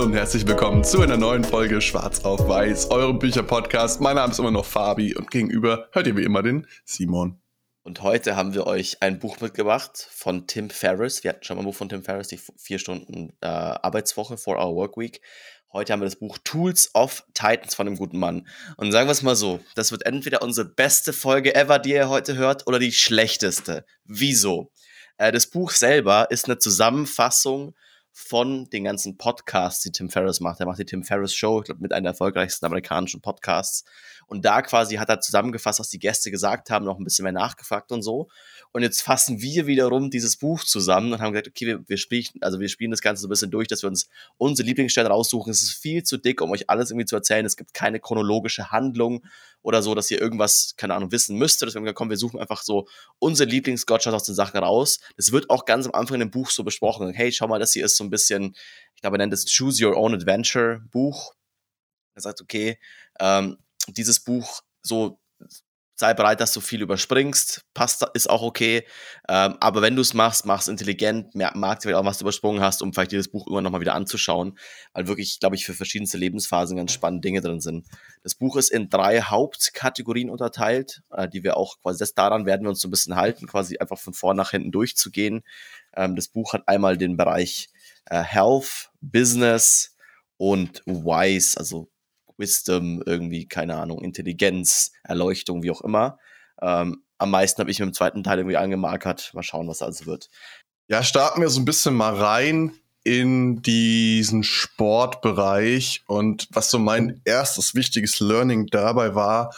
Hallo und herzlich willkommen zu einer neuen Folge Schwarz auf Weiß, eurem Bücherpodcast. Mein Name ist immer noch Fabi und gegenüber hört ihr wie immer den Simon. Und heute haben wir euch ein Buch mitgebracht von Tim Ferriss. Wir hatten schon mal ein Buch von Tim Ferriss, die vier Stunden äh, Arbeitswoche, 4-Hour Workweek. Heute haben wir das Buch Tools of Titans von einem guten Mann. Und sagen wir es mal so, das wird entweder unsere beste Folge ever, die ihr heute hört, oder die schlechteste. Wieso? Äh, das Buch selber ist eine Zusammenfassung von den ganzen Podcasts, die Tim Ferriss macht. Er macht die Tim Ferriss Show, ich glaube, mit einer der erfolgreichsten amerikanischen Podcasts. Und da quasi hat er zusammengefasst, was die Gäste gesagt haben, noch ein bisschen mehr nachgefragt und so. Und jetzt fassen wir wiederum dieses Buch zusammen und haben gesagt, okay, wir, wir spielen, also wir spielen das Ganze so ein bisschen durch, dass wir uns unsere Lieblingsstellen raussuchen. Es ist viel zu dick, um euch alles irgendwie zu erzählen. Es gibt keine chronologische Handlung oder so, dass ihr irgendwas, keine Ahnung, wissen müsst. Deswegen gesagt, komm, wir suchen einfach so unsere Lieblingsgotchas aus den Sachen raus. Das wird auch ganz am Anfang in dem Buch so besprochen. Hey, schau mal, das hier ist so ein bisschen, ich glaube, er nennt es Choose Your Own Adventure Buch. Er sagt, okay, ähm, dieses Buch so sei bereit, dass du viel überspringst, passt, ist auch okay. Ähm, aber wenn du es machst, mach es intelligent, mag vielleicht auch, was du übersprungen hast, um vielleicht dieses Buch immer nochmal wieder anzuschauen, weil wirklich, glaube ich, für verschiedenste Lebensphasen ganz spannende Dinge drin sind. Das Buch ist in drei Hauptkategorien unterteilt, äh, die wir auch quasi, das daran werden wir uns so ein bisschen halten, quasi einfach von vorn nach hinten durchzugehen. Ähm, das Buch hat einmal den Bereich äh, Health, Business und Wise, also Wisdom, irgendwie, keine Ahnung, Intelligenz, Erleuchtung, wie auch immer. Ähm, am meisten habe ich mit dem zweiten Teil irgendwie angemarkert. Mal schauen, was also wird. Ja, starten wir so ein bisschen mal rein in diesen Sportbereich. Und was so mein erstes wichtiges Learning dabei war,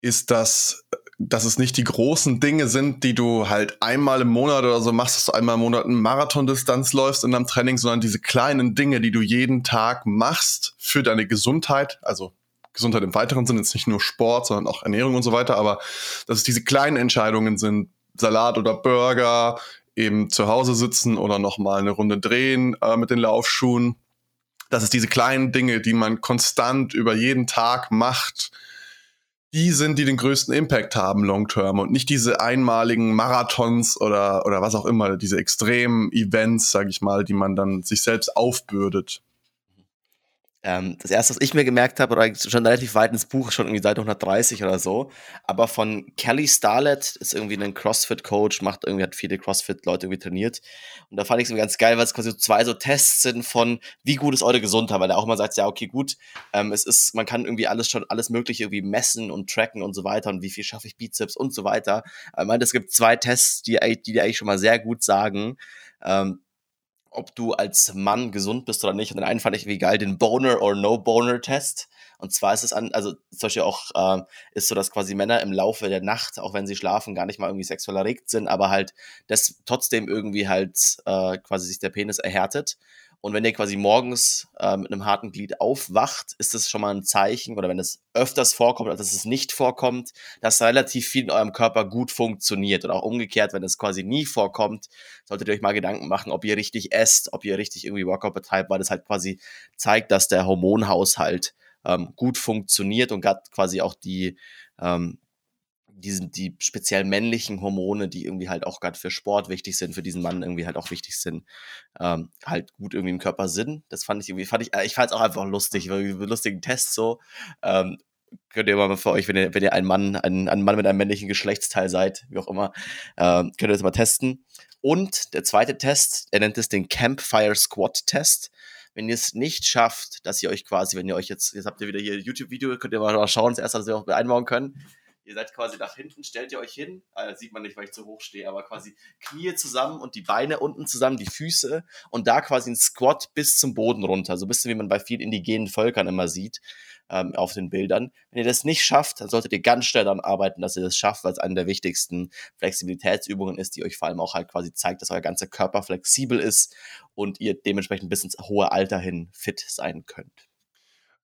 ist, dass dass es nicht die großen Dinge sind, die du halt einmal im Monat oder so machst, dass du einmal im Monat eine Marathondistanz läufst in deinem Training, sondern diese kleinen Dinge, die du jeden Tag machst für deine Gesundheit, also Gesundheit im weiteren Sinne, jetzt nicht nur Sport, sondern auch Ernährung und so weiter, aber dass es diese kleinen Entscheidungen sind, Salat oder Burger, eben zu Hause sitzen oder nochmal eine Runde drehen äh, mit den Laufschuhen. Das ist diese kleinen Dinge, die man konstant über jeden Tag macht, die sind, die den größten Impact haben long term und nicht diese einmaligen Marathons oder, oder was auch immer, diese extremen Events, sag ich mal, die man dann sich selbst aufbürdet. Ähm, das erste, was ich mir gemerkt habe, oder schon relativ weit ins Buch, schon irgendwie Seite 130 oder so, aber von Kelly Starlett, ist irgendwie ein CrossFit-Coach, macht irgendwie, hat viele CrossFit-Leute irgendwie trainiert. Und da fand ich es ganz geil, weil es quasi so zwei so Tests sind von, wie gut ist eure Gesundheit, weil er auch mal sagt, ja, okay, gut, ähm, es ist, man kann irgendwie alles schon, alles Mögliche irgendwie messen und tracken und so weiter und wie viel schaffe ich Bizeps und so weiter. Er meint, es gibt zwei Tests, die, die dir eigentlich schon mal sehr gut sagen, ähm, ob du als Mann gesund bist oder nicht. Und den einen fand ich wie geil, den Boner or No Boner Test. Und zwar ist es an, also zum Beispiel auch, äh, ist so, dass quasi Männer im Laufe der Nacht, auch wenn sie schlafen, gar nicht mal irgendwie sexuell erregt sind, aber halt das trotzdem irgendwie halt äh, quasi sich der Penis erhärtet. Und wenn ihr quasi morgens äh, mit einem harten Glied aufwacht, ist das schon mal ein Zeichen, oder wenn es öfters vorkommt, als dass es nicht vorkommt, dass relativ viel in eurem Körper gut funktioniert. Und auch umgekehrt, wenn es quasi nie vorkommt, solltet ihr euch mal Gedanken machen, ob ihr richtig esst, ob ihr richtig irgendwie Workout betreibt, weil das halt quasi zeigt, dass der Hormonhaushalt ähm, gut funktioniert und quasi auch die ähm, diesen, die speziell männlichen Hormone, die irgendwie halt auch gerade für Sport wichtig sind, für diesen Mann irgendwie halt auch wichtig sind, ähm, halt gut irgendwie im Körper sind. Das fand ich irgendwie, fand ich, ich fand es auch einfach lustig, weil lustigen Test so. Ähm, könnt ihr mal für euch, wenn ihr, wenn ihr ein Mann, ein, ein Mann mit einem männlichen Geschlechtsteil seid, wie auch immer, ähm, könnt ihr das mal testen. Und der zweite Test, er nennt es den Campfire Squat Test wenn ihr es nicht schafft, dass ihr euch quasi, wenn ihr euch jetzt, jetzt habt ihr wieder hier YouTube-Video, könnt ihr mal schauen, das erste, was wir auch einbauen können. Ihr seid quasi nach hinten, stellt ihr euch hin, äh, sieht man nicht, weil ich zu hoch stehe, aber quasi Knie zusammen und die Beine unten zusammen, die Füße und da quasi ein Squat bis zum Boden runter. So ein bisschen wie man bei vielen indigenen Völkern immer sieht ähm, auf den Bildern. Wenn ihr das nicht schafft, dann solltet ihr ganz schnell daran arbeiten, dass ihr das schafft, weil es eine der wichtigsten Flexibilitätsübungen ist, die euch vor allem auch halt quasi zeigt, dass euer ganzer Körper flexibel ist und ihr dementsprechend bis ins hohe Alter hin fit sein könnt.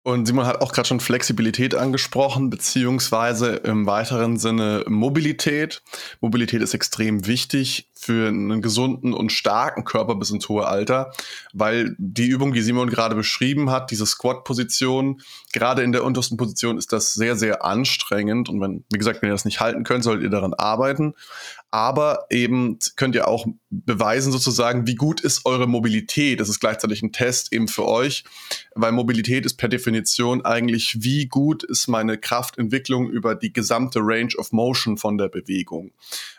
Und Simon hat auch gerade schon Flexibilität angesprochen, beziehungsweise im weiteren Sinne Mobilität. Mobilität ist extrem wichtig für einen gesunden und starken Körper bis ins hohe Alter, weil die Übung, die Simon gerade beschrieben hat, diese Squat-Position, gerade in der untersten Position ist das sehr, sehr anstrengend. Und wenn, wie gesagt, wenn ihr das nicht halten könnt, solltet ihr daran arbeiten aber eben könnt ihr auch beweisen sozusagen, wie gut ist eure Mobilität. Das ist gleichzeitig ein Test eben für euch, weil Mobilität ist per Definition eigentlich, wie gut ist meine Kraftentwicklung über die gesamte Range of Motion von der Bewegung.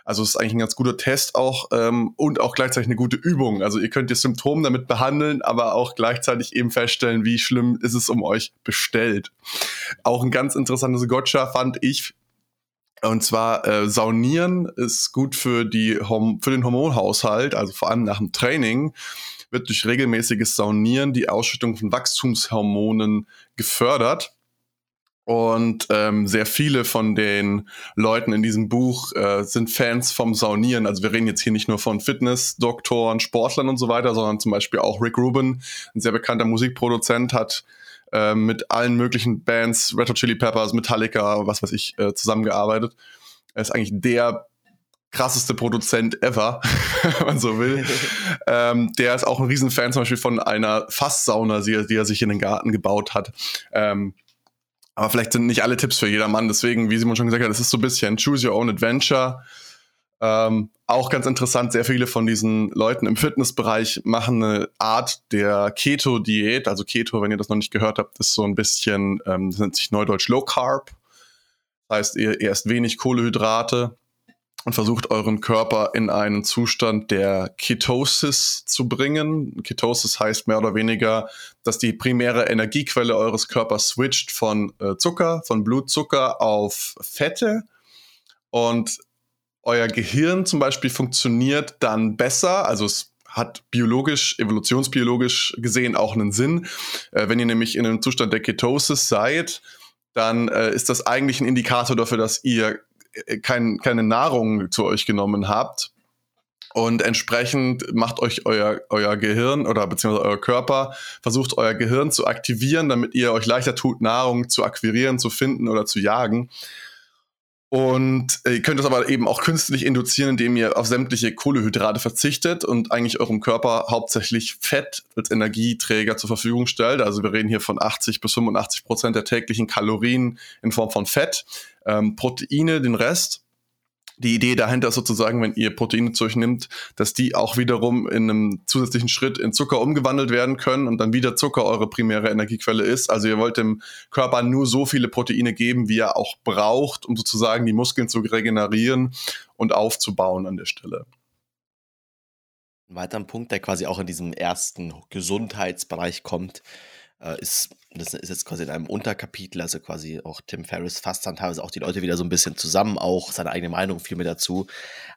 Also es ist eigentlich ein ganz guter Test auch ähm, und auch gleichzeitig eine gute Übung. Also ihr könnt die Symptome damit behandeln, aber auch gleichzeitig eben feststellen, wie schlimm ist es um euch bestellt. Auch ein ganz interessantes Gotcha fand ich, und zwar äh, Saunieren ist gut für, die für den Hormonhaushalt, also vor allem nach dem Training wird durch regelmäßiges Saunieren die Ausschüttung von Wachstumshormonen gefördert. Und ähm, sehr viele von den Leuten in diesem Buch äh, sind Fans vom Saunieren. Also wir reden jetzt hier nicht nur von Fitness-Doktoren, Sportlern und so weiter, sondern zum Beispiel auch Rick Rubin, ein sehr bekannter Musikproduzent, hat äh, mit allen möglichen Bands, Red Hot Chili Peppers, Metallica, was weiß ich, äh, zusammengearbeitet. Er ist eigentlich der krasseste Produzent ever, wenn man so will. ähm, der ist auch ein Riesenfan zum Beispiel von einer Fasssauna, die, die er sich in den Garten gebaut hat. Ähm, aber vielleicht sind nicht alle Tipps für jedermann. Deswegen, wie Simon schon gesagt hat, es ist so ein bisschen Choose Your Own Adventure. Ähm, auch ganz interessant, sehr viele von diesen Leuten im Fitnessbereich machen eine Art der Keto-Diät. Also Keto, wenn ihr das noch nicht gehört habt, ist so ein bisschen, ähm, das nennt sich neudeutsch Low Carb. Das heißt, ihr, ihr esst wenig Kohlehydrate und versucht euren Körper in einen Zustand der Ketosis zu bringen. Ketosis heißt mehr oder weniger, dass die primäre Energiequelle eures Körpers switcht von äh, Zucker, von Blutzucker auf Fette. Und euer Gehirn zum Beispiel funktioniert dann besser, also es hat biologisch, evolutionsbiologisch gesehen auch einen Sinn. Äh, wenn ihr nämlich in einem Zustand der Ketosis seid, dann äh, ist das eigentlich ein Indikator dafür, dass ihr kein, keine Nahrung zu euch genommen habt. Und entsprechend macht euch euer, euer Gehirn oder beziehungsweise euer Körper, versucht euer Gehirn zu aktivieren, damit ihr euch leichter tut, Nahrung zu akquirieren, zu finden oder zu jagen. Und ihr könnt das aber eben auch künstlich induzieren, indem ihr auf sämtliche Kohlehydrate verzichtet und eigentlich eurem Körper hauptsächlich Fett als Energieträger zur Verfügung stellt. Also wir reden hier von 80 bis 85 Prozent der täglichen Kalorien in Form von Fett, ähm, Proteine, den Rest die Idee dahinter ist sozusagen, wenn ihr Proteine zu euch nimmt, dass die auch wiederum in einem zusätzlichen Schritt in Zucker umgewandelt werden können und dann wieder Zucker eure primäre Energiequelle ist. Also ihr wollt dem Körper nur so viele Proteine geben, wie er auch braucht, um sozusagen die Muskeln zu regenerieren und aufzubauen an der Stelle. Ein weiterer Punkt, der quasi auch in diesem ersten Gesundheitsbereich kommt, äh, ist, das ist jetzt quasi in einem Unterkapitel, also quasi auch Tim Ferriss fasst dann teilweise auch die Leute wieder so ein bisschen zusammen, auch seine eigene Meinung viel mehr dazu.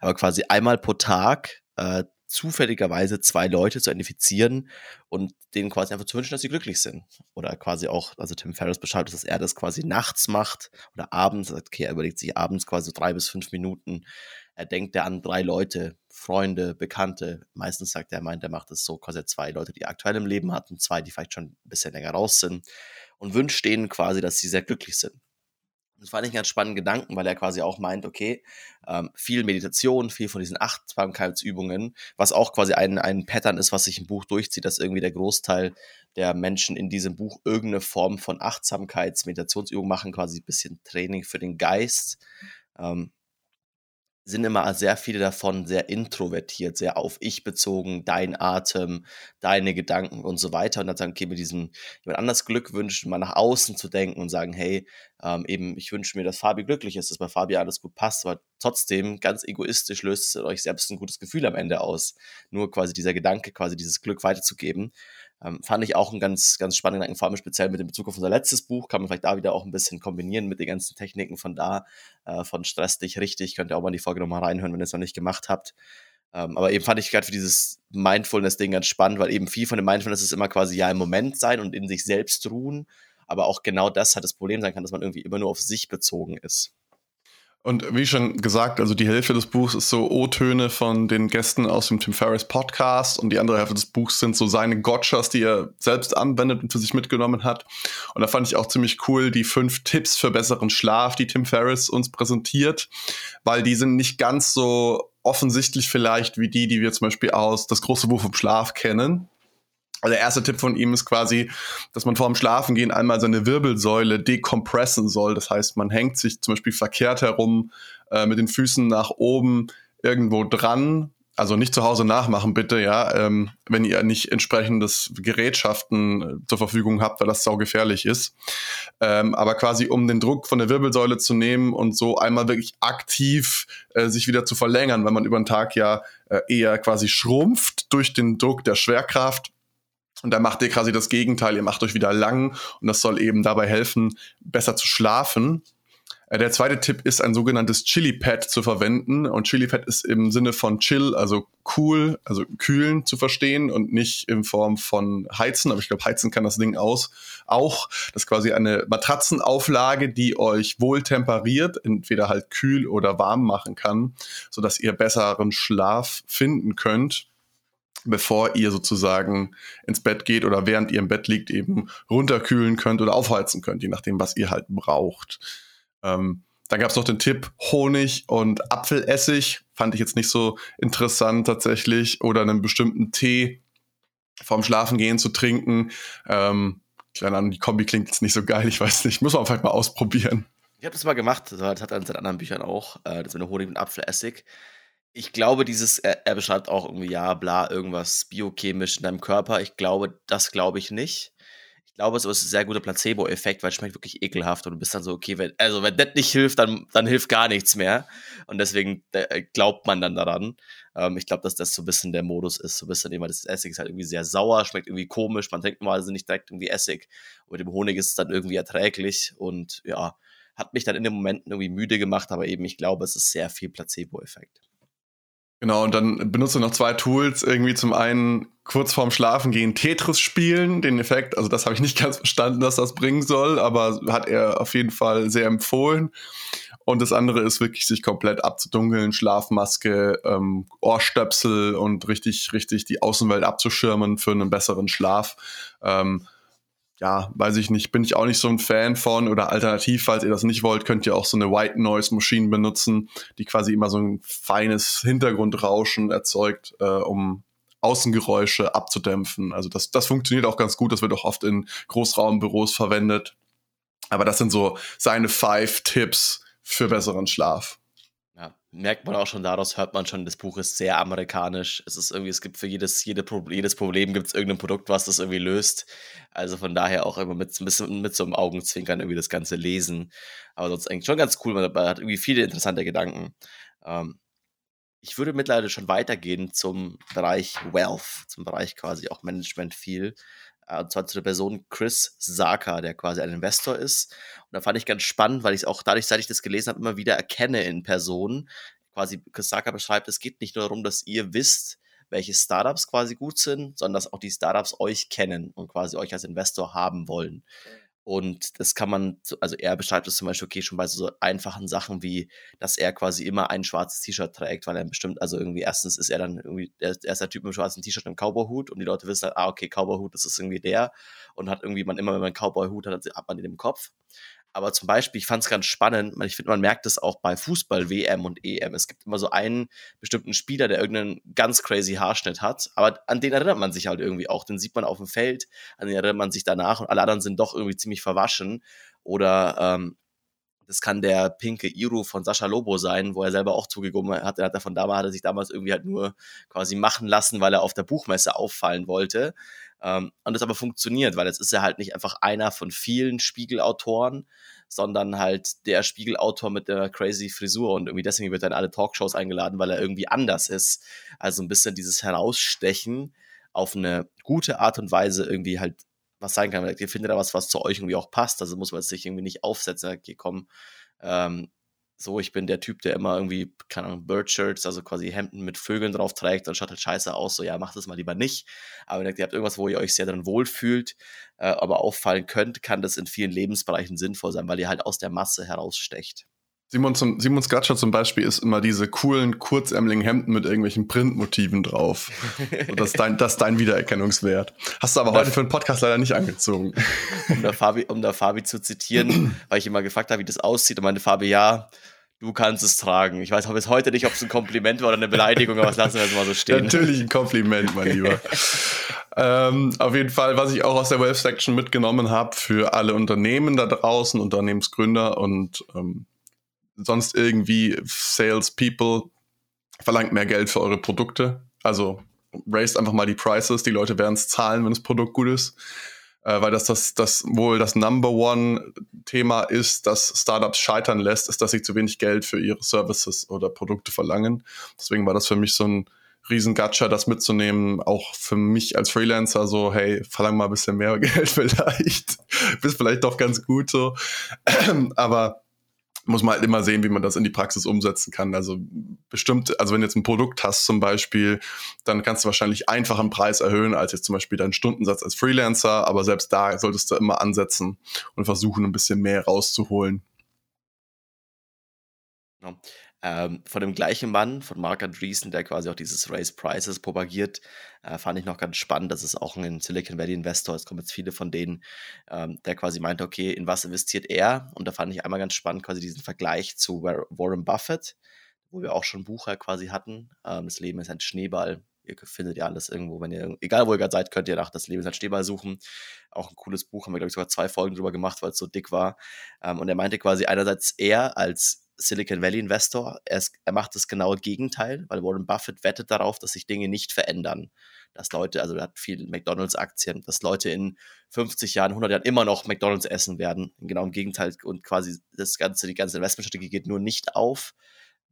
Aber quasi einmal pro Tag äh, zufälligerweise zwei Leute zu identifizieren und denen quasi einfach zu wünschen, dass sie glücklich sind. Oder quasi auch, also Tim Ferriss beschreibt, dass er das quasi nachts macht oder abends, okay, er überlegt sich abends quasi drei bis fünf Minuten, er denkt er an drei Leute, Freunde, Bekannte. Meistens sagt er, meint, er macht es so quasi zwei Leute, die aktuell im Leben hatten, zwei, die vielleicht schon ein bisschen länger raus sind und wünscht denen quasi, dass sie sehr glücklich sind. Das fand ich einen ganz spannenden Gedanken, weil er quasi auch meint, okay, ähm, viel Meditation, viel von diesen Achtsamkeitsübungen, was auch quasi ein, ein Pattern ist, was sich im Buch durchzieht, dass irgendwie der Großteil der Menschen in diesem Buch irgendeine Form von Achtsamkeits-, Meditationsübung machen, quasi ein bisschen Training für den Geist. Ähm, sind immer sehr viele davon sehr introvertiert, sehr auf ich bezogen, dein Atem, deine Gedanken und so weiter. Und dann sagen, okay, mit diesem jemand anders Glück wünschen, mal nach außen zu denken und sagen, hey, ähm, eben, ich wünsche mir, dass Fabi glücklich ist, dass bei Fabi alles gut passt, aber trotzdem ganz egoistisch löst es euch selbst ein gutes Gefühl am Ende aus. Nur quasi dieser Gedanke, quasi dieses Glück weiterzugeben. Ähm, fand ich auch einen ganz, ganz spannenden Gedanken, vor allem speziell mit dem Bezug auf unser letztes Buch, kann man vielleicht da wieder auch ein bisschen kombinieren mit den ganzen Techniken von da, äh, von Stress dich richtig, könnt ihr auch mal in die Folge nochmal reinhören, wenn ihr es noch nicht gemacht habt. Ähm, aber eben fand ich gerade für dieses Mindfulness-Ding ganz spannend, weil eben viel von dem Mindfulness ist immer quasi ja im Moment sein und in sich selbst ruhen, aber auch genau das hat das Problem sein kann, dass man irgendwie immer nur auf sich bezogen ist. Und wie schon gesagt, also die Hälfte des Buchs ist so O-Töne von den Gästen aus dem Tim Ferriss Podcast und die andere Hälfte des Buchs sind so seine Gotchas, die er selbst anwendet und für sich mitgenommen hat. Und da fand ich auch ziemlich cool die fünf Tipps für besseren Schlaf, die Tim Ferriss uns präsentiert, weil die sind nicht ganz so offensichtlich vielleicht wie die, die wir zum Beispiel aus das große Buch vom Schlaf kennen. Der erste Tipp von ihm ist quasi, dass man vor dem Schlafengehen einmal seine Wirbelsäule dekompressen soll. Das heißt, man hängt sich zum Beispiel verkehrt herum äh, mit den Füßen nach oben irgendwo dran, also nicht zu Hause nachmachen, bitte, ja, ähm, wenn ihr nicht entsprechendes Gerätschaften äh, zur Verfügung habt, weil das sau gefährlich ist. Ähm, aber quasi um den Druck von der Wirbelsäule zu nehmen und so einmal wirklich aktiv äh, sich wieder zu verlängern, weil man über den Tag ja äh, eher quasi schrumpft durch den Druck der Schwerkraft. Und da macht ihr quasi das Gegenteil, ihr macht euch wieder lang und das soll eben dabei helfen, besser zu schlafen. Äh, der zweite Tipp ist, ein sogenanntes Chili Pad zu verwenden. Und Chili Pad ist im Sinne von chill, also cool, also kühlen zu verstehen und nicht in Form von heizen. Aber ich glaube, heizen kann das Ding aus. Auch, das ist quasi eine Matratzenauflage, die euch wohl temperiert, entweder halt kühl oder warm machen kann, sodass ihr besseren Schlaf finden könnt bevor ihr sozusagen ins Bett geht oder während ihr im Bett liegt eben runterkühlen könnt oder aufheizen könnt, je nachdem, was ihr halt braucht. Ähm, dann gab es noch den Tipp Honig und Apfelessig. Fand ich jetzt nicht so interessant tatsächlich. Oder einen bestimmten Tee vorm Schlafengehen zu trinken. Ähm, keine Ahnung, die Kombi klingt jetzt nicht so geil. Ich weiß nicht. Muss man vielleicht mal ausprobieren. Ich habe das mal gemacht. Das hat er in seinen anderen Büchern auch. Äh, das mit Honig und Apfelessig. Ich glaube, dieses, er, er beschreibt auch irgendwie, ja, bla, irgendwas biochemisch in deinem Körper. Ich glaube, das glaube ich nicht glaube, es ist ein sehr guter Placebo-Effekt, weil es schmeckt wirklich ekelhaft und du bist dann so, okay, wenn, also wenn das nicht hilft, dann, dann hilft gar nichts mehr. Und deswegen äh, glaubt man dann daran. Ähm, ich glaube, dass das so ein bisschen der Modus ist, so ein bisschen immer, das Essig ist halt irgendwie sehr sauer, schmeckt irgendwie komisch, man trinkt normalerweise nicht direkt irgendwie Essig. Und mit dem Honig ist es dann irgendwie erträglich und ja, hat mich dann in den Momenten irgendwie müde gemacht, aber eben, ich glaube, es ist sehr viel Placebo-Effekt. Genau, und dann benutze noch zwei Tools. Irgendwie zum einen kurz vorm Schlafen gehen Tetris spielen, den Effekt. Also das habe ich nicht ganz verstanden, dass das bringen soll, aber hat er auf jeden Fall sehr empfohlen. Und das andere ist wirklich sich komplett abzudunkeln, Schlafmaske, ähm, Ohrstöpsel und richtig, richtig die Außenwelt abzuschirmen für einen besseren Schlaf. Ähm, ja, weiß ich nicht, bin ich auch nicht so ein Fan von. Oder alternativ, falls ihr das nicht wollt, könnt ihr auch so eine White Noise Maschine benutzen, die quasi immer so ein feines Hintergrundrauschen erzeugt, äh, um Außengeräusche abzudämpfen. Also das, das funktioniert auch ganz gut. Das wird auch oft in Großraumbüros verwendet. Aber das sind so seine five Tipps für besseren Schlaf merkt man auch schon daraus, hört man schon, das Buch ist sehr amerikanisch. Es ist irgendwie, es gibt für jedes, jede Pro jedes Problem gibt es irgendein Produkt, was das irgendwie löst. Also von daher auch immer mit, bisschen mit so einem Augenzwinkern irgendwie das Ganze lesen. Aber sonst eigentlich schon ganz cool, man hat irgendwie viele interessante Gedanken. Ähm, ich würde mittlerweile schon weitergehen zum Bereich Wealth, zum Bereich quasi auch Management viel. Äh, und zwar zu der Person Chris Saka, der quasi ein Investor ist. Und da fand ich ganz spannend, weil ich es auch dadurch, seit ich das gelesen habe, immer wieder erkenne in Personen. Quasi Chris Saka beschreibt, es geht nicht nur darum, dass ihr wisst, welche Startups quasi gut sind, sondern dass auch die Startups euch kennen und quasi euch als Investor haben wollen. Und das kann man, also er beschreibt es zum Beispiel, okay, schon bei so einfachen Sachen wie, dass er quasi immer ein schwarzes T-Shirt trägt, weil er bestimmt, also irgendwie erstens ist er dann irgendwie, er, ist der Typ mit dem schwarzen T-Shirt und Cowboyhut und die Leute wissen halt, ah, okay, Cowboyhut, das ist irgendwie der und hat irgendwie man immer, wenn man einen Cowboyhut hat, hat man den im Kopf. Aber zum Beispiel, ich fand es ganz spannend, ich finde, man merkt es auch bei Fußball-WM und EM. Es gibt immer so einen bestimmten Spieler, der irgendeinen ganz crazy Haarschnitt hat, aber an den erinnert man sich halt irgendwie auch. Den sieht man auf dem Feld, an den erinnert man sich danach und alle anderen sind doch irgendwie ziemlich verwaschen. Oder ähm, das kann der pinke Iru von Sascha Lobo sein, wo er selber auch zugegeben hat. Er hat davon damals, hat er sich damals irgendwie halt nur quasi machen lassen, weil er auf der Buchmesse auffallen wollte. Ähm, und das aber funktioniert, weil jetzt ist er halt nicht einfach einer von vielen Spiegelautoren, sondern halt der Spiegelautor mit der crazy Frisur und irgendwie deswegen wird er in alle Talkshows eingeladen, weil er irgendwie anders ist. Also ein bisschen dieses Herausstechen auf eine gute Art und Weise irgendwie halt was sein kann. Ihr findet da was, was zu euch irgendwie auch passt. Also muss man sich irgendwie nicht aufsetzen. Okay, komm, ähm, so, ich bin der Typ, der immer irgendwie, keine Ahnung, Birdshirts, also quasi Hemden mit Vögeln drauf trägt, dann schaut halt scheiße aus, so, ja, macht das mal lieber nicht. Aber wenn ihr habt irgendwas, wo ihr euch sehr drin wohlfühlt, äh, aber auffallen könnt, kann das in vielen Lebensbereichen sinnvoll sein, weil ihr halt aus der Masse herausstecht. Simon, zum, Simon Skatscher zum Beispiel ist immer diese coolen, kurzärmeligen Hemden mit irgendwelchen Printmotiven drauf. das, ist dein, das ist dein Wiedererkennungswert. Hast du aber heute für den Podcast leider nicht angezogen. Um da Fabi, um da Fabi zu zitieren, weil ich immer gefragt habe, wie das aussieht, und meine Fabi, ja, Du kannst es tragen. Ich weiß bis heute nicht, ob es ein Kompliment war oder eine Beleidigung, aber das lassen wir jetzt mal so stehen. Natürlich ein Kompliment, mein Lieber. ähm, auf jeden Fall, was ich auch aus der Wave Section mitgenommen habe für alle Unternehmen da draußen, Unternehmensgründer und ähm, sonst irgendwie Sales People, verlangt mehr Geld für eure Produkte. Also raised einfach mal die Prices, die Leute werden es zahlen, wenn das Produkt gut ist äh, weil das, das, das wohl das Number One-Thema ist, das Startups scheitern lässt, ist, dass sie zu wenig Geld für ihre Services oder Produkte verlangen. Deswegen war das für mich so ein riesen das mitzunehmen, auch für mich als Freelancer so, hey, verlang mal ein bisschen mehr Geld vielleicht. Bist vielleicht doch ganz gut so. Aber muss man halt immer sehen, wie man das in die Praxis umsetzen kann. Also bestimmt, also wenn du jetzt ein Produkt hast zum Beispiel, dann kannst du wahrscheinlich einfach einen Preis erhöhen als jetzt zum Beispiel deinen Stundensatz als Freelancer, aber selbst da solltest du immer ansetzen und versuchen, ein bisschen mehr rauszuholen. Ja ähm, von dem gleichen Mann, von Mark Andreessen, der quasi auch dieses Raise Prices propagiert, äh, fand ich noch ganz spannend. Das ist auch ein Silicon Valley Investor. Es kommen jetzt viele von denen, ähm, der quasi meinte, okay, in was investiert er? Und da fand ich einmal ganz spannend quasi diesen Vergleich zu Warren Buffett, wo wir auch schon Bucher quasi hatten. Ähm, das Leben ist ein Schneeball. Ihr findet ja alles irgendwo, wenn ihr, egal wo ihr gerade seid, könnt ihr nach Das Leben ist ein Schneeball suchen. Auch ein cooles Buch, haben wir, glaube ich, sogar zwei Folgen drüber gemacht, weil es so dick war. Ähm, und er meinte quasi einerseits er als Silicon Valley Investor. Er, ist, er macht das genaue Gegenteil, weil Warren Buffett wettet darauf, dass sich Dinge nicht verändern. Dass Leute, also er hat viel McDonalds-Aktien, dass Leute in 50 Jahren, 100 Jahren immer noch McDonalds essen werden. Genau im Gegenteil. Und quasi das ganze, die ganze Investmentstrategie geht nur nicht auf,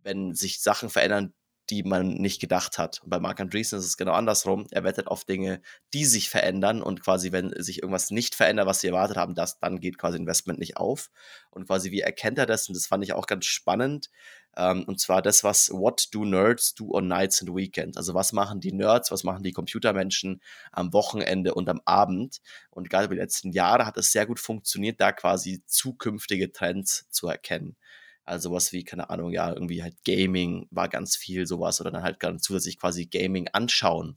wenn sich Sachen verändern, die man nicht gedacht hat. Und bei Mark Andreessen ist es genau andersrum. Er wettet auf Dinge, die sich verändern und quasi, wenn sich irgendwas nicht verändert, was sie erwartet haben, das, dann geht quasi Investment nicht auf. Und quasi, wie erkennt er das? Und das fand ich auch ganz spannend. Ähm, und zwar das, was What do Nerds do on Nights and Weekends? Also was machen die Nerds, was machen die Computermenschen am Wochenende und am Abend? Und gerade über die letzten Jahre hat es sehr gut funktioniert, da quasi zukünftige Trends zu erkennen. Also was wie, keine Ahnung, ja, irgendwie halt Gaming war ganz viel sowas oder dann halt ganz zusätzlich quasi Gaming anschauen.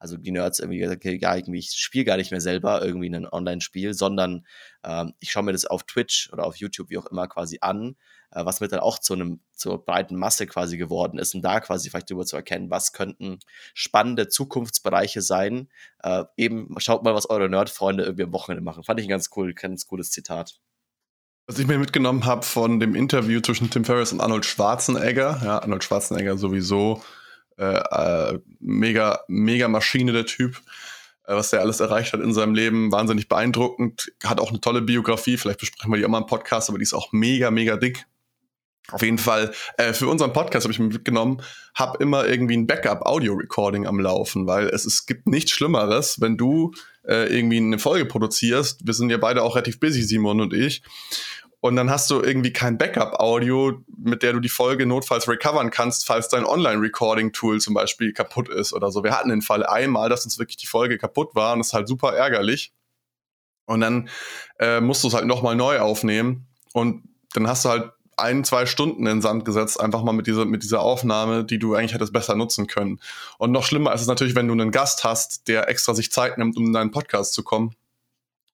Also die Nerds irgendwie gesagt, okay, ja, irgendwie, ich spiele gar nicht mehr selber irgendwie ein Online-Spiel, sondern ähm, ich schaue mir das auf Twitch oder auf YouTube, wie auch immer, quasi an, äh, was mit dann auch zu einem, zur breiten Masse quasi geworden ist und da quasi vielleicht darüber zu erkennen, was könnten spannende Zukunftsbereiche sein. Äh, eben, schaut mal, was eure Nerd-Freunde irgendwie am Wochenende machen. Fand ich ein ganz cool, ganz cooles Zitat. Was ich mir mitgenommen habe von dem Interview zwischen Tim Ferriss und Arnold Schwarzenegger, ja, Arnold Schwarzenegger sowieso äh, äh, mega, mega Maschine, der Typ, äh, was der alles erreicht hat in seinem Leben, wahnsinnig beeindruckend, hat auch eine tolle Biografie, vielleicht besprechen wir die auch mal im Podcast, aber die ist auch mega, mega dick. Auf jeden Fall, äh, für unseren Podcast habe ich mir mitgenommen, habe immer irgendwie ein Backup-Audio-Recording am Laufen, weil es, es gibt nichts Schlimmeres, wenn du äh, irgendwie eine Folge produzierst. Wir sind ja beide auch relativ busy, Simon und ich. Und dann hast du irgendwie kein Backup-Audio, mit der du die Folge notfalls recovern kannst, falls dein Online-Recording-Tool zum Beispiel kaputt ist oder so. Wir hatten den Fall einmal, dass uns wirklich die Folge kaputt war und das ist halt super ärgerlich. Und dann äh, musst du es halt nochmal neu aufnehmen und dann hast du halt ein, zwei Stunden in den Sand gesetzt, einfach mal mit dieser, mit dieser Aufnahme, die du eigentlich hättest besser nutzen können. Und noch schlimmer ist es natürlich, wenn du einen Gast hast, der extra sich Zeit nimmt, um in deinen Podcast zu kommen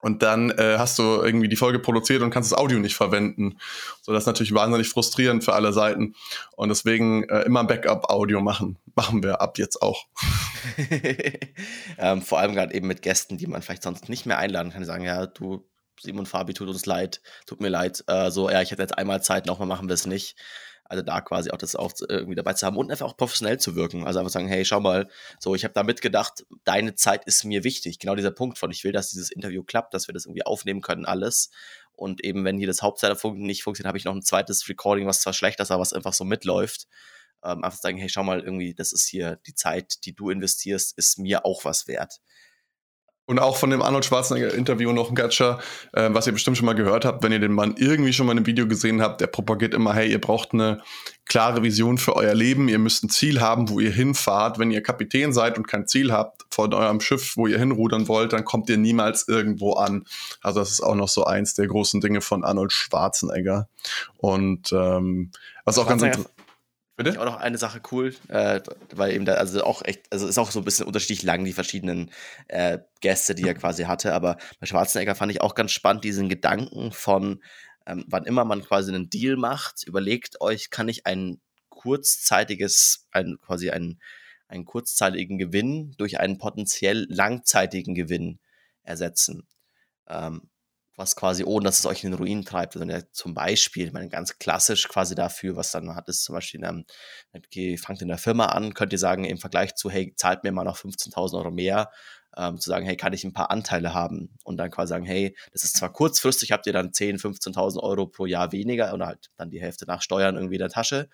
und dann äh, hast du irgendwie die Folge produziert und kannst das Audio nicht verwenden. So, das ist natürlich wahnsinnig frustrierend für alle Seiten. Und deswegen äh, immer Backup-Audio machen. Machen wir ab jetzt auch. ähm, vor allem gerade eben mit Gästen, die man vielleicht sonst nicht mehr einladen kann, sagen, ja, du, Simon Fabi, tut uns leid, tut mir leid. Äh, so, ja, ich hätte jetzt einmal Zeit, nochmal machen wir es nicht. Also da quasi auch das auch irgendwie dabei zu haben und einfach auch professionell zu wirken. Also einfach sagen, hey, schau mal, so, ich habe da mitgedacht, deine Zeit ist mir wichtig. Genau dieser Punkt von, ich will, dass dieses Interview klappt, dass wir das irgendwie aufnehmen können, alles. Und eben, wenn hier das Hauptseiter nicht funktioniert, habe ich noch ein zweites Recording, was zwar schlecht ist, aber was einfach so mitläuft. Ähm, einfach sagen, hey, schau mal, irgendwie, das ist hier die Zeit, die du investierst, ist mir auch was wert. Und auch von dem Arnold Schwarzenegger-Interview noch ein Gatscher, äh, was ihr bestimmt schon mal gehört habt, wenn ihr den Mann irgendwie schon mal in einem Video gesehen habt, der propagiert immer, hey, ihr braucht eine klare Vision für euer Leben, ihr müsst ein Ziel haben, wo ihr hinfahrt. Wenn ihr Kapitän seid und kein Ziel habt von eurem Schiff, wo ihr hinrudern wollt, dann kommt ihr niemals irgendwo an. Also das ist auch noch so eins der großen Dinge von Arnold Schwarzenegger. Und ähm, was auch ganz interessant Bitte? Ich auch noch eine Sache cool, äh, weil eben da, also auch echt, also ist auch so ein bisschen unterschiedlich lang, die verschiedenen äh, Gäste, die er quasi hatte, aber bei Schwarzenegger fand ich auch ganz spannend diesen Gedanken von, ähm, wann immer man quasi einen Deal macht, überlegt euch, kann ich ein kurzzeitiges, ein, quasi ein, einen kurzzeitigen Gewinn durch einen potenziell langzeitigen Gewinn ersetzen. Ähm, was quasi ohne, dass es euch in den Ruin treibt. Also ja, zum Beispiel, ich meine, ganz klassisch quasi dafür, was dann hat, ist zum Beispiel, ähm, fangt in der Firma an, könnt ihr sagen, im Vergleich zu, hey, zahlt mir mal noch 15.000 Euro mehr, ähm, zu sagen, hey, kann ich ein paar Anteile haben? Und dann quasi sagen, hey, das ist zwar kurzfristig, habt ihr dann 10.000, 15.000 Euro pro Jahr weniger oder halt dann die Hälfte nach Steuern irgendwie in der Tasche.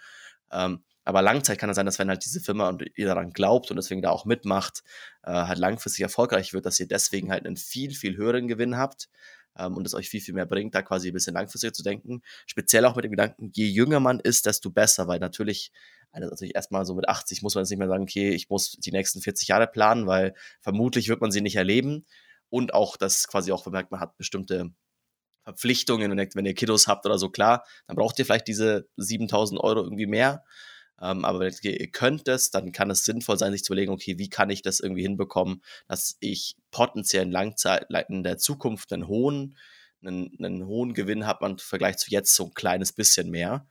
Ähm, aber Langzeit kann es sein, dass wenn halt diese Firma und ihr daran glaubt und deswegen da auch mitmacht, äh, halt langfristig erfolgreich wird, dass ihr deswegen halt einen viel, viel höheren Gewinn habt ähm, und es euch viel, viel mehr bringt, da quasi ein bisschen langfristiger zu denken. Speziell auch mit dem Gedanken, je jünger man ist, desto besser, weil natürlich, also natürlich erstmal so mit 80 muss man jetzt nicht mehr sagen, okay, ich muss die nächsten 40 Jahre planen, weil vermutlich wird man sie nicht erleben. Und auch, dass quasi auch bemerkt, man hat bestimmte Verpflichtungen, wenn ihr Kiddos habt oder so, klar, dann braucht ihr vielleicht diese 7000 Euro irgendwie mehr. Ähm, aber wenn ihr könnt es, dann kann es sinnvoll sein, sich zu überlegen, okay, wie kann ich das irgendwie hinbekommen, dass ich potenziell in Langzeit, in der Zukunft einen hohen, einen, einen hohen Gewinn habe im Vergleich zu jetzt so ein kleines bisschen mehr.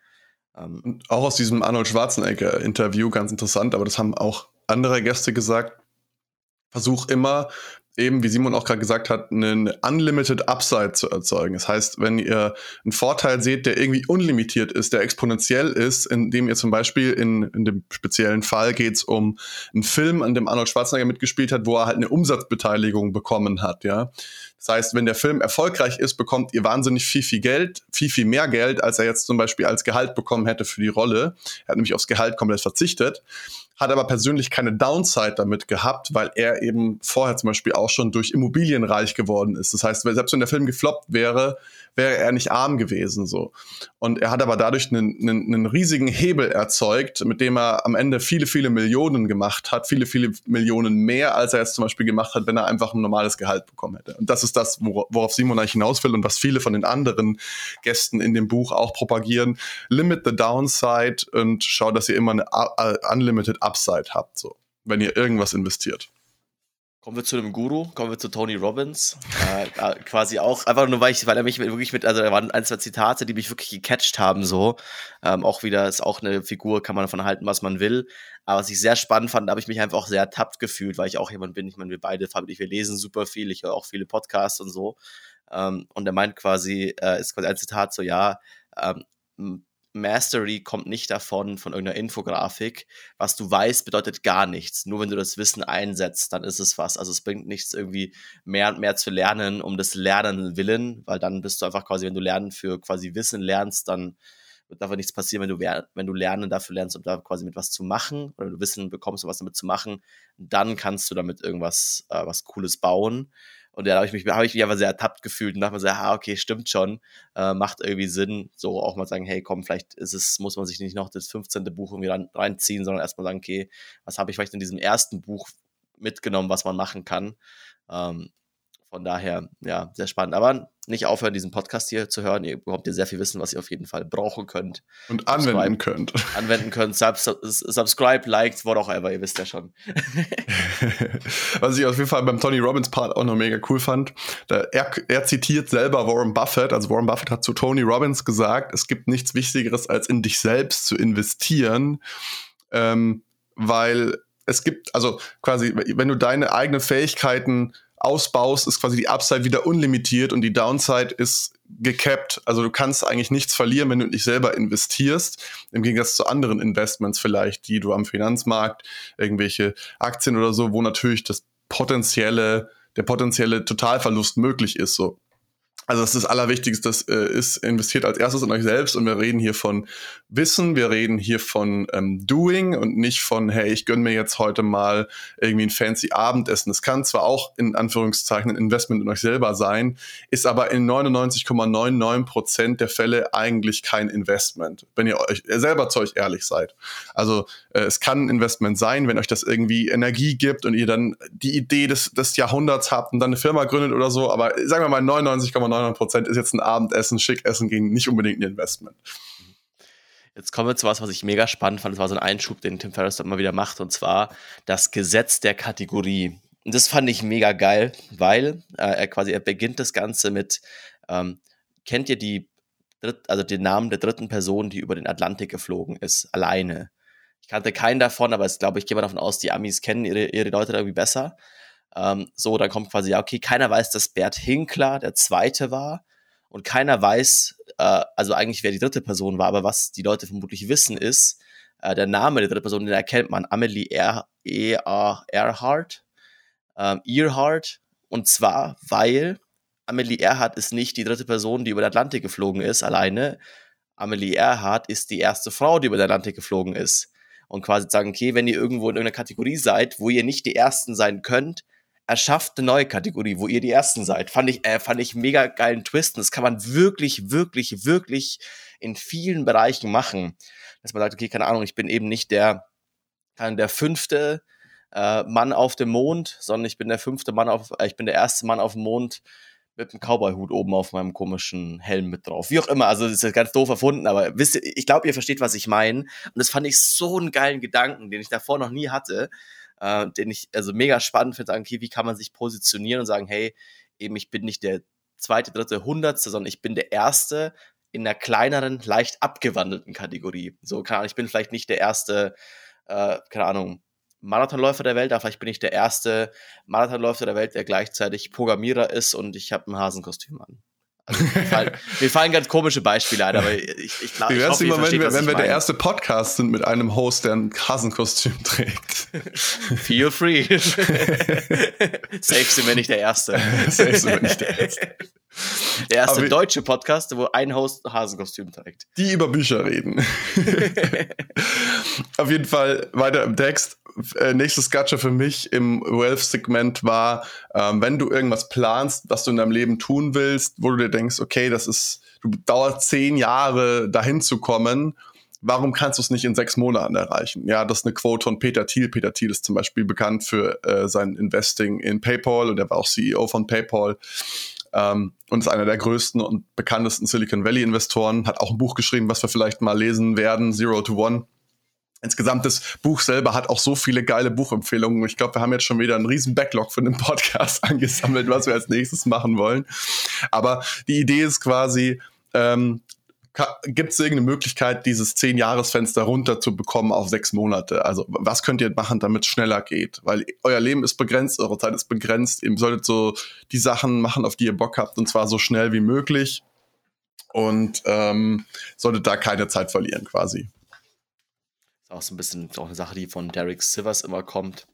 Ähm, Und auch aus diesem Arnold Schwarzenegger-Interview ganz interessant, aber das haben auch andere Gäste gesagt. Versuch immer eben, wie Simon auch gerade gesagt hat, einen Unlimited Upside zu erzeugen. Das heißt, wenn ihr einen Vorteil seht, der irgendwie unlimitiert ist, der exponentiell ist, indem ihr zum Beispiel in, in dem speziellen Fall geht es um einen Film, an dem Arnold Schwarzenegger mitgespielt hat, wo er halt eine Umsatzbeteiligung bekommen hat, ja. Das heißt, wenn der Film erfolgreich ist, bekommt ihr wahnsinnig viel, viel Geld, viel, viel mehr Geld, als er jetzt zum Beispiel als Gehalt bekommen hätte für die Rolle. Er hat nämlich aufs Gehalt komplett verzichtet hat aber persönlich keine Downside damit gehabt, weil er eben vorher zum Beispiel auch schon durch Immobilien reich geworden ist. Das heißt, selbst wenn der Film gefloppt wäre, wäre er nicht arm gewesen so. Und er hat aber dadurch einen, einen, einen riesigen Hebel erzeugt, mit dem er am Ende viele, viele Millionen gemacht hat, viele, viele Millionen mehr, als er jetzt zum Beispiel gemacht hat, wenn er einfach ein normales Gehalt bekommen hätte. Und das ist das, worauf Simon eigentlich hinaus will und was viele von den anderen Gästen in dem Buch auch propagieren. Limit the downside und schau, dass ihr immer eine unlimited Upside habt, so, wenn ihr irgendwas investiert. Kommen wir zu einem Guru, kommen wir zu Tony Robbins. Äh, äh, quasi auch, einfach nur, weil, ich, weil er mich wirklich mit, also da waren ein, zwei Zitate, die mich wirklich gecatcht haben, so. Ähm, auch wieder ist auch eine Figur, kann man davon halten, was man will. Aber was ich sehr spannend fand, da habe ich mich einfach auch sehr ertappt gefühlt, weil ich auch jemand bin, ich meine, wir beide, Fabi wir lesen super viel, ich höre auch viele Podcasts und so. Ähm, und er meint quasi, äh, ist quasi ein Zitat so, ja, ähm, Mastery kommt nicht davon, von irgendeiner Infografik. Was du weißt, bedeutet gar nichts. Nur wenn du das Wissen einsetzt, dann ist es was. Also es bringt nichts irgendwie mehr und mehr zu lernen, um des Lernen willen, weil dann bist du einfach quasi, wenn du Lernen für quasi Wissen lernst, dann wird einfach nichts passieren, wenn du, wenn du Lernen dafür lernst, um da quasi mit was zu machen oder du Wissen bekommst, um was damit zu machen, dann kannst du damit irgendwas, äh, was Cooles bauen. Und da habe ich mich, habe ich mich einfach sehr ertappt gefühlt und dachte mir so, ah, okay, stimmt schon, äh, macht irgendwie Sinn, so auch mal sagen, hey, komm, vielleicht ist es, muss man sich nicht noch das 15. Buch irgendwie rein, reinziehen, sondern erstmal sagen, okay, was habe ich vielleicht in diesem ersten Buch mitgenommen, was man machen kann. Ähm, von daher, ja, sehr spannend. Aber nicht aufhören, diesen Podcast hier zu hören. Ihr bekommt ihr sehr viel Wissen, was ihr auf jeden Fall brauchen könnt. Und anwenden könnt. Anwenden könnt. Sub subscribe, liked, what auch immer, ihr wisst ja schon. was ich auf jeden Fall beim Tony Robbins Part auch noch mega cool fand, da er, er zitiert selber Warren Buffett. Also Warren Buffett hat zu Tony Robbins gesagt, es gibt nichts Wichtigeres, als in dich selbst zu investieren. Ähm, weil es gibt, also quasi, wenn du deine eigenen Fähigkeiten ausbaust, ist quasi die Upside wieder unlimitiert und die Downside ist gecapped. Also du kannst eigentlich nichts verlieren, wenn du nicht selber investierst. Im Gegensatz zu anderen Investments vielleicht, die du am Finanzmarkt, irgendwelche Aktien oder so, wo natürlich das potenzielle, der potenzielle Totalverlust möglich ist. So. Also das ist das Allerwichtigste, das äh, ist investiert als erstes in euch selbst und wir reden hier von Wissen, wir reden hier von ähm, Doing und nicht von, hey, ich gönne mir jetzt heute mal irgendwie ein fancy Abendessen. Das kann zwar auch in Anführungszeichen ein Investment in euch selber sein, ist aber in 99,99 Prozent der Fälle eigentlich kein Investment, wenn ihr euch selber zu euch ehrlich seid. Also äh, es kann ein Investment sein, wenn euch das irgendwie Energie gibt und ihr dann die Idee des, des Jahrhunderts habt und dann eine Firma gründet oder so, aber sagen wir mal 99,9 900 Prozent ist jetzt ein Abendessen, schick essen gegen nicht unbedingt ein Investment. Jetzt kommen wir zu was, was ich mega spannend fand. Das war so ein Einschub, den Tim Ferriss immer wieder macht, und zwar das Gesetz der Kategorie. Und das fand ich mega geil, weil äh, er quasi, er beginnt das Ganze mit, ähm, kennt ihr die dritt, also den Namen der dritten Person, die über den Atlantik geflogen ist, alleine. Ich kannte keinen davon, aber ich glaube, ich gehe mal davon aus, die Amis kennen ihre, ihre Leute irgendwie besser. Ähm, so, dann kommt quasi, ja, okay, keiner weiß, dass Bert Hinkler der Zweite war und keiner weiß, äh, also eigentlich wer die dritte Person war, aber was die Leute vermutlich wissen ist, äh, der Name der dritten Person, den erkennt man, Amelie er e Earhart, ähm, Earhart, und zwar, weil Amelie Earhart ist nicht die dritte Person, die über den Atlantik geflogen ist, alleine. Amelie Earhart ist die erste Frau, die über den Atlantik geflogen ist. Und quasi sagen, okay, wenn ihr irgendwo in irgendeiner Kategorie seid, wo ihr nicht die Ersten sein könnt, erschafft eine neue Kategorie, wo ihr die Ersten seid. Fand ich, äh, fand ich mega geilen Twist. Und das kann man wirklich, wirklich, wirklich in vielen Bereichen machen. Dass man sagt, okay, keine Ahnung, ich bin eben nicht der, der fünfte äh, Mann auf dem Mond, sondern ich bin der fünfte Mann auf, äh, ich bin der erste Mann auf dem Mond mit einem Cowboy-Hut oben auf meinem komischen Helm mit drauf. Wie auch immer, also das ist ganz doof erfunden, aber wisst ihr, ich glaube, ihr versteht, was ich meine. Und das fand ich so einen geilen Gedanken, den ich davor noch nie hatte äh, den ich also mega spannend finde, sagen, okay, wie kann man sich positionieren und sagen, hey, eben ich bin nicht der zweite, dritte, hundertste, sondern ich bin der erste in einer kleineren, leicht abgewandelten Kategorie. So, keine Ahnung, ich bin vielleicht nicht der erste, äh, keine Ahnung, Marathonläufer der Welt, aber vielleicht bin ich der erste Marathonläufer der Welt, der gleichzeitig Programmierer ist und ich habe ein Hasenkostüm an. Also, mir, fallen, mir, fallen, ganz komische Beispiele ein, aber ich, ich glaube, Wie wär's immer, wenn wir, wenn wir der erste Podcast sind mit einem Host, der ein Hasenkostüm trägt? Feel free. Safe sind wir nicht der Erste. Safe sind wir nicht der Erste. Der erste aber deutsche Podcast, wo ein Host Hasenkostüm trägt. Die über Bücher reden. Auf jeden Fall weiter im Text. Äh, nächstes Gatsche für mich im Wealth-Segment war, ähm, wenn du irgendwas planst, was du in deinem Leben tun willst, wo du dir denkst, okay, das ist, du dauert zehn Jahre dahin zu kommen, warum kannst du es nicht in sechs Monaten erreichen? Ja, das ist eine Quote von Peter Thiel. Peter Thiel ist zum Beispiel bekannt für äh, sein Investing in PayPal und er war auch CEO von PayPal. Ähm, und ist einer der größten und bekanntesten Silicon Valley Investoren, hat auch ein Buch geschrieben, was wir vielleicht mal lesen werden, Zero to One insgesamt das Buch selber hat auch so viele geile Buchempfehlungen. Ich glaube, wir haben jetzt schon wieder einen riesen Backlog für den Podcast angesammelt, was wir als nächstes machen wollen. Aber die Idee ist quasi, ähm, gibt es irgendeine Möglichkeit, dieses zehn Jahresfenster runter zu bekommen auf sechs Monate? Also was könnt ihr machen, damit es schneller geht? Weil euer Leben ist begrenzt, eure Zeit ist begrenzt. Ihr solltet so die Sachen machen, auf die ihr Bock habt, und zwar so schnell wie möglich. Und ähm, solltet da keine Zeit verlieren, quasi auch so ein bisschen auch eine Sache, die von Derek Sivers immer kommt.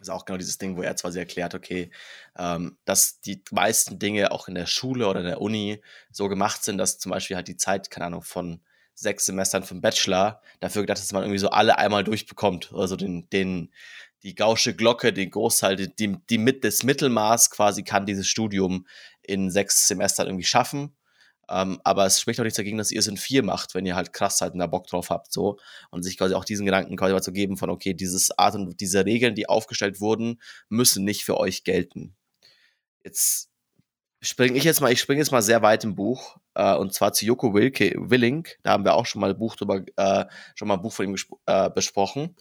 Ist auch genau dieses Ding, wo er zwar sehr erklärt, okay, ähm, dass die meisten Dinge auch in der Schule oder in der Uni so gemacht sind, dass zum Beispiel halt die Zeit, keine Ahnung, von sechs Semestern vom Bachelor dafür gedacht dass man irgendwie so alle einmal durchbekommt. Also den, den, die gausche Glocke, den Großteil, die, die mit das Mittelmaß quasi kann dieses Studium in sechs Semestern irgendwie schaffen. Ähm, aber es spricht auch nichts dagegen, dass ihr es in vier macht, wenn ihr halt krass halt da Bock drauf habt, so. Und sich quasi auch diesen Gedanken quasi mal zu geben von, okay, dieses Art und diese Regeln, die aufgestellt wurden, müssen nicht für euch gelten. Jetzt springe ich jetzt mal, ich springe jetzt mal sehr weit im Buch, äh, und zwar zu Joko Wilke, Willing. Da haben wir auch schon mal ein Buch drüber, äh, schon mal ein Buch von ihm äh, besprochen.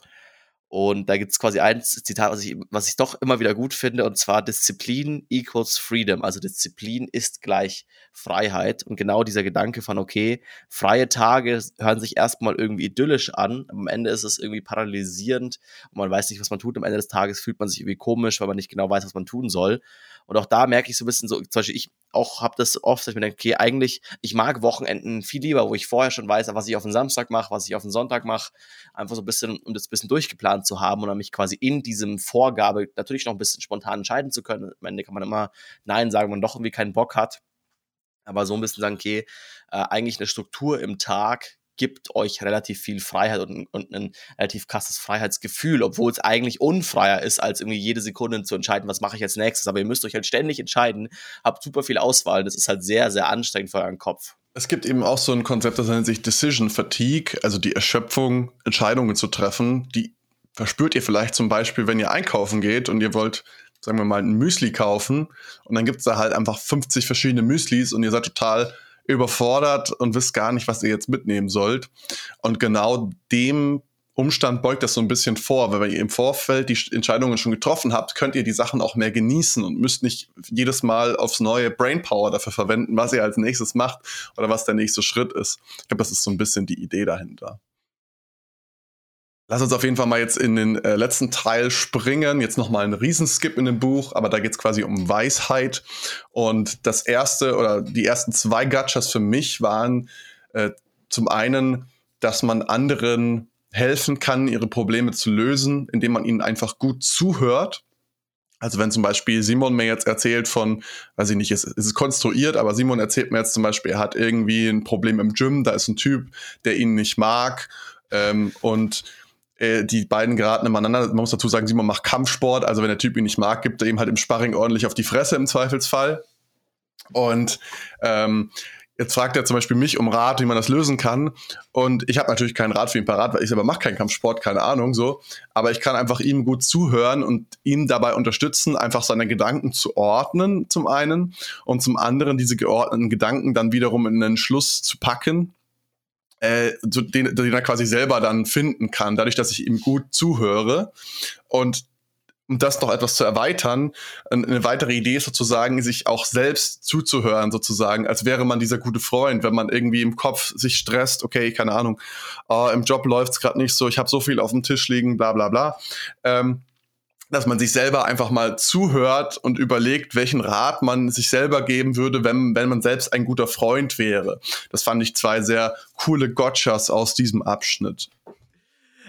Und da gibt es quasi ein Zitat, was ich, was ich doch immer wieder gut finde, und zwar Disziplin equals freedom. Also Disziplin ist gleich Freiheit. Und genau dieser Gedanke von, okay, freie Tage hören sich erstmal irgendwie idyllisch an, am Ende ist es irgendwie paralysierend und man weiß nicht, was man tut. Am Ende des Tages fühlt man sich irgendwie komisch, weil man nicht genau weiß, was man tun soll. Und auch da merke ich so ein bisschen so, zum Beispiel ich auch habe das oft, dass ich mir denke, okay, eigentlich, ich mag Wochenenden viel lieber, wo ich vorher schon weiß, was ich auf den Samstag mache, was ich auf den Sonntag mache, einfach so ein bisschen, um das ein bisschen durchgeplant zu haben und dann mich quasi in diesem Vorgabe natürlich noch ein bisschen spontan entscheiden zu können. Am Ende kann man immer Nein sagen, wenn man doch irgendwie keinen Bock hat. Aber so ein bisschen sagen, okay, äh, eigentlich eine Struktur im Tag gibt euch relativ viel Freiheit und, und ein relativ krasses Freiheitsgefühl, obwohl es eigentlich unfreier ist, als irgendwie jede Sekunde zu entscheiden, was mache ich als nächstes. Aber ihr müsst euch halt ständig entscheiden, habt super viel Auswahl. Das ist halt sehr, sehr anstrengend für euren Kopf. Es gibt eben auch so ein Konzept, das nennt sich Decision Fatigue, also die Erschöpfung, Entscheidungen zu treffen. Die verspürt ihr vielleicht zum Beispiel, wenn ihr einkaufen geht und ihr wollt, sagen wir mal, ein Müsli kaufen und dann gibt es da halt einfach 50 verschiedene Müslis und ihr seid total überfordert und wisst gar nicht, was ihr jetzt mitnehmen sollt. Und genau dem Umstand beugt das so ein bisschen vor, weil ihr im Vorfeld die Entscheidungen schon getroffen habt, könnt ihr die Sachen auch mehr genießen und müsst nicht jedes Mal aufs neue Brainpower dafür verwenden, was ihr als nächstes macht oder was der nächste Schritt ist. Ich glaube, das ist so ein bisschen die Idee dahinter. Lass uns auf jeden Fall mal jetzt in den äh, letzten Teil springen. Jetzt nochmal ein Riesenskip in dem Buch, aber da geht es quasi um Weisheit. Und das erste oder die ersten zwei Gotchas für mich waren äh, zum einen, dass man anderen helfen kann, ihre Probleme zu lösen, indem man ihnen einfach gut zuhört. Also wenn zum Beispiel Simon mir jetzt erzählt von, weiß ich nicht, es, es ist konstruiert, aber Simon erzählt mir jetzt zum Beispiel, er hat irgendwie ein Problem im Gym, da ist ein Typ, der ihn nicht mag ähm, und äh, die beiden geraten ineinander. Man muss dazu sagen, Simon macht Kampfsport, also wenn der Typ ihn nicht mag, gibt er ihm halt im Sparring ordentlich auf die Fresse im Zweifelsfall. Und ähm, jetzt fragt er zum Beispiel mich um Rat, wie man das lösen kann. Und ich habe natürlich keinen Rat für ihn parat, weil ich selber mache keinen Kampfsport, keine Ahnung so. Aber ich kann einfach ihm gut zuhören und ihn dabei unterstützen, einfach seine Gedanken zu ordnen, zum einen. Und zum anderen diese geordneten Gedanken dann wiederum in einen Schluss zu packen, äh, so den, den er quasi selber dann finden kann, dadurch, dass ich ihm gut zuhöre. Und um das noch etwas zu erweitern, eine weitere Idee ist sozusagen, sich auch selbst zuzuhören, sozusagen, als wäre man dieser gute Freund, wenn man irgendwie im Kopf sich stresst, okay, keine Ahnung, oh, im Job läuft's gerade nicht so, ich habe so viel auf dem Tisch liegen, bla bla bla. Ähm, dass man sich selber einfach mal zuhört und überlegt, welchen Rat man sich selber geben würde, wenn, wenn man selbst ein guter Freund wäre. Das fand ich zwei sehr coole Gotchas aus diesem Abschnitt.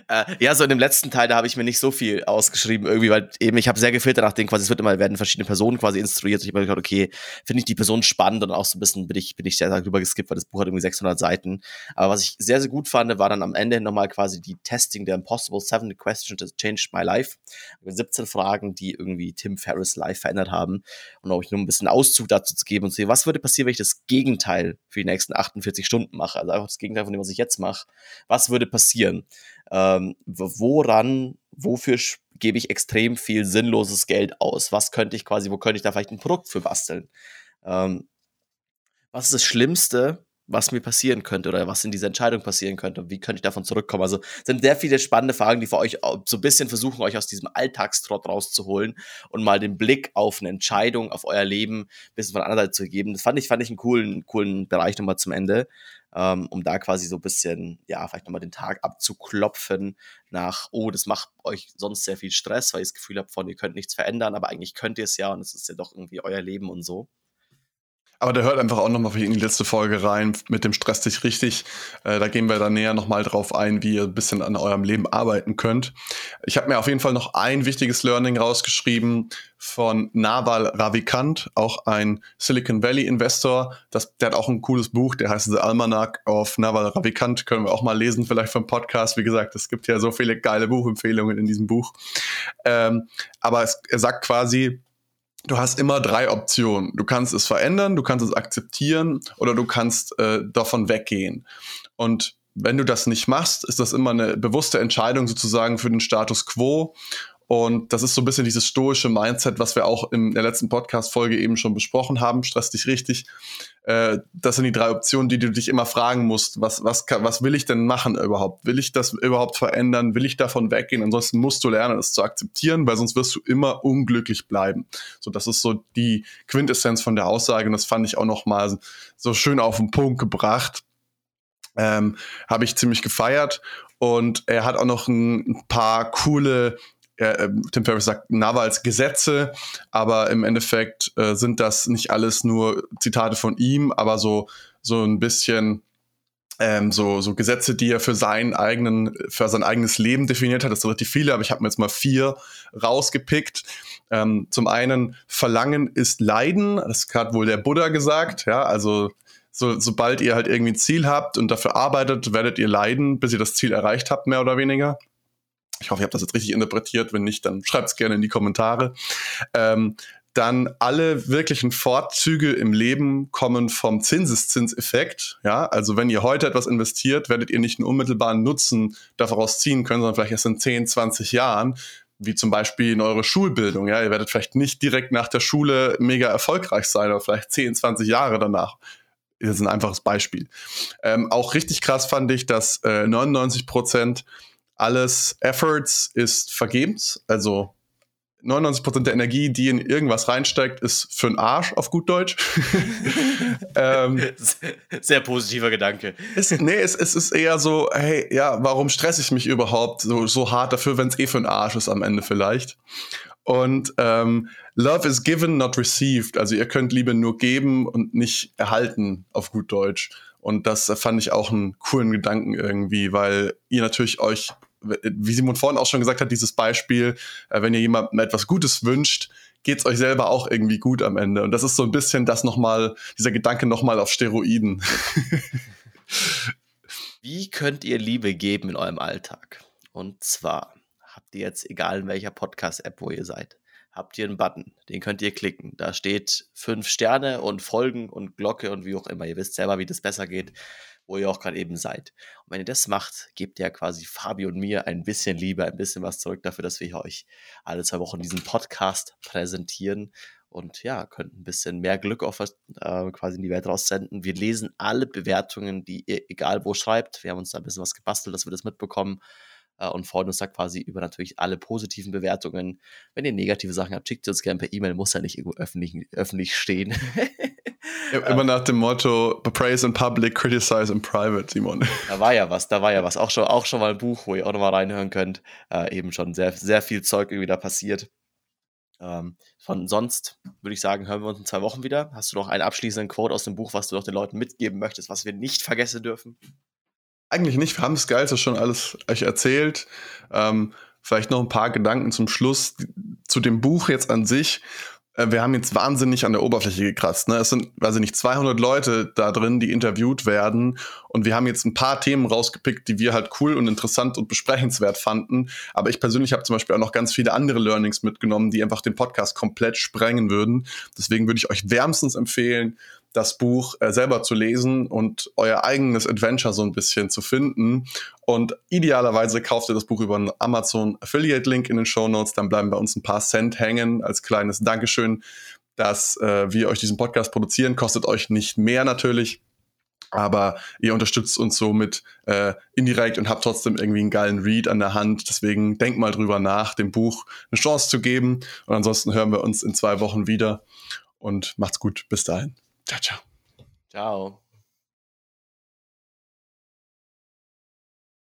Äh, ja, so in dem letzten Teil, da habe ich mir nicht so viel ausgeschrieben, irgendwie, weil eben ich habe sehr gefiltert nach dem quasi, es wird immer, werden verschiedene Personen quasi instruiert. Ich habe mir gedacht, okay, finde ich die Person spannend und auch so ein bisschen bin ich, bin ich sehr darüber geskippt, weil das Buch hat irgendwie 600 Seiten. Aber was ich sehr, sehr gut fand, war dann am Ende nochmal quasi die Testing der Impossible Seven Questions that Changed My Life. 17 Fragen, die irgendwie Tim Ferriss live verändert haben. Und auch nur ein bisschen Auszug dazu zu geben und zu sehen, was würde passieren, wenn ich das Gegenteil für die nächsten 48 Stunden mache? Also einfach das Gegenteil von dem, was ich jetzt mache. Was würde passieren? Ähm, woran, wofür gebe ich extrem viel sinnloses Geld aus? Was könnte ich quasi, wo könnte ich da vielleicht ein Produkt für basteln? Ähm, was ist das Schlimmste, was mir passieren könnte oder was in dieser Entscheidung passieren könnte und wie könnte ich davon zurückkommen? Also sind sehr viele spannende Fragen, die für euch so ein bisschen versuchen, euch aus diesem Alltagstrott rauszuholen und mal den Blick auf eine Entscheidung, auf euer Leben ein bisschen von der anderen Seite zu geben. Das fand ich, fand ich einen coolen, coolen Bereich nochmal zum Ende ähm, um da quasi so ein bisschen, ja, vielleicht nochmal den Tag abzuklopfen nach, oh, das macht euch sonst sehr viel Stress, weil ihr das Gefühl habt von, ihr könnt nichts verändern, aber eigentlich könnt ihr es ja und es ist ja doch irgendwie euer Leben und so. Aber der hört einfach auch nochmal in die letzte Folge rein mit dem Stress dich richtig. Äh, da gehen wir dann näher nochmal drauf ein, wie ihr ein bisschen an eurem Leben arbeiten könnt. Ich habe mir auf jeden Fall noch ein wichtiges Learning rausgeschrieben von Naval Ravikant, auch ein Silicon Valley Investor. Das, der hat auch ein cooles Buch, der heißt The Almanac of Naval Ravikant. Können wir auch mal lesen, vielleicht vom Podcast. Wie gesagt, es gibt ja so viele geile Buchempfehlungen in diesem Buch. Ähm, aber es, er sagt quasi, du hast immer drei Optionen. Du kannst es verändern, du kannst es akzeptieren oder du kannst äh, davon weggehen. Und wenn du das nicht machst, ist das immer eine bewusste Entscheidung sozusagen für den Status quo. Und das ist so ein bisschen dieses stoische Mindset, was wir auch in der letzten Podcast-Folge eben schon besprochen haben. Stress dich richtig. Äh, das sind die drei Optionen, die du dich immer fragen musst. Was, was, was will ich denn machen überhaupt? Will ich das überhaupt verändern? Will ich davon weggehen? Ansonsten musst du lernen, es zu akzeptieren, weil sonst wirst du immer unglücklich bleiben. So, das ist so die Quintessenz von der Aussage. Und das fand ich auch noch mal so schön auf den Punkt gebracht. Ähm, Habe ich ziemlich gefeiert. Und er hat auch noch ein paar coole äh, Tim Ferriss sagt Nawals Gesetze, aber im Endeffekt äh, sind das nicht alles nur Zitate von ihm, aber so, so ein bisschen ähm, so, so Gesetze, die er für seinen eigenen, für sein eigenes Leben definiert hat. Das sind relativ viele, aber ich habe mir jetzt mal vier rausgepickt. Ähm, zum einen, Verlangen ist Leiden, das hat wohl der Buddha gesagt, ja, also so, sobald ihr halt irgendwie ein Ziel habt und dafür arbeitet, werdet ihr leiden, bis ihr das Ziel erreicht habt, mehr oder weniger. Ich hoffe, ich habe das jetzt richtig interpretiert. Wenn nicht, dann schreibt es gerne in die Kommentare. Ähm, dann alle wirklichen Vorzüge im Leben kommen vom Zinseszinseffekt. Ja, also wenn ihr heute etwas investiert, werdet ihr nicht einen unmittelbaren Nutzen daraus ziehen können, sondern vielleicht erst in 10, 20 Jahren, wie zum Beispiel in eure Schulbildung. Ja, ihr werdet vielleicht nicht direkt nach der Schule mega erfolgreich sein, oder vielleicht 10, 20 Jahre danach. Das ist ein einfaches Beispiel. Ähm, auch richtig krass fand ich, dass äh, 99 Prozent alles Efforts ist vergebens. Also 99% der Energie, die in irgendwas reinsteigt, ist für den Arsch auf gut Deutsch. ähm, Sehr positiver Gedanke. Ist, nee, es, es, ist eher so, hey, ja, warum stresse ich mich überhaupt so, so hart dafür, wenn es eh für den Arsch ist am Ende vielleicht. Und ähm, Love is given, not received. Also ihr könnt Liebe nur geben und nicht erhalten auf gut Deutsch. Und das fand ich auch einen coolen Gedanken irgendwie, weil ihr natürlich euch wie Simon vorhin auch schon gesagt hat, dieses Beispiel, äh, wenn ihr jemandem etwas Gutes wünscht, geht es euch selber auch irgendwie gut am Ende. Und das ist so ein bisschen das nochmal, dieser Gedanke nochmal auf Steroiden. wie könnt ihr Liebe geben in eurem Alltag? Und zwar habt ihr jetzt, egal in welcher Podcast-App, wo ihr seid, habt ihr einen Button, den könnt ihr klicken. Da steht fünf Sterne und Folgen und Glocke und wie auch immer. Ihr wisst selber, wie das besser geht wo ihr auch gerade eben seid. Und wenn ihr das macht, gebt ihr quasi Fabi und mir ein bisschen Liebe, ein bisschen was zurück dafür, dass wir euch alle zwei Wochen diesen Podcast präsentieren und ja, könnt ein bisschen mehr Glück auf äh, quasi in die Welt raussenden. Wir lesen alle Bewertungen, die ihr egal wo schreibt. Wir haben uns da ein bisschen was gebastelt, dass wir das mitbekommen und freuen uns da quasi über natürlich alle positiven Bewertungen. Wenn ihr negative Sachen habt, schickt uns gerne per E-Mail, muss ja nicht irgendwo öffentlich, öffentlich stehen. Immer nach dem Motto, praise in public, criticize in private, Simon. Da war ja was, da war ja was. Auch schon, auch schon mal ein Buch, wo ihr auch nochmal reinhören könnt. Äh, eben schon sehr, sehr viel Zeug irgendwie da passiert. Ähm, von sonst würde ich sagen, hören wir uns in zwei Wochen wieder. Hast du noch einen abschließenden Quote aus dem Buch, was du noch den Leuten mitgeben möchtest, was wir nicht vergessen dürfen? Eigentlich nicht. Wir haben das Geilste schon alles euch erzählt. Ähm, vielleicht noch ein paar Gedanken zum Schluss zu dem Buch jetzt an sich. Äh, wir haben jetzt wahnsinnig an der Oberfläche gekratzt. Ne? Es sind, weiß ich nicht, 200 Leute da drin, die interviewt werden. Und wir haben jetzt ein paar Themen rausgepickt, die wir halt cool und interessant und besprechenswert fanden. Aber ich persönlich habe zum Beispiel auch noch ganz viele andere Learnings mitgenommen, die einfach den Podcast komplett sprengen würden. Deswegen würde ich euch wärmstens empfehlen, das Buch äh, selber zu lesen und euer eigenes Adventure so ein bisschen zu finden. Und idealerweise kauft ihr das Buch über einen Amazon Affiliate Link in den Show Notes. Dann bleiben bei uns ein paar Cent hängen als kleines Dankeschön, dass äh, wir euch diesen Podcast produzieren. Kostet euch nicht mehr natürlich. Aber ihr unterstützt uns somit äh, indirekt und habt trotzdem irgendwie einen geilen Read an der Hand. Deswegen denkt mal drüber nach, dem Buch eine Chance zu geben. Und ansonsten hören wir uns in zwei Wochen wieder. Und macht's gut. Bis dahin. Ciao, ciao. Ciao.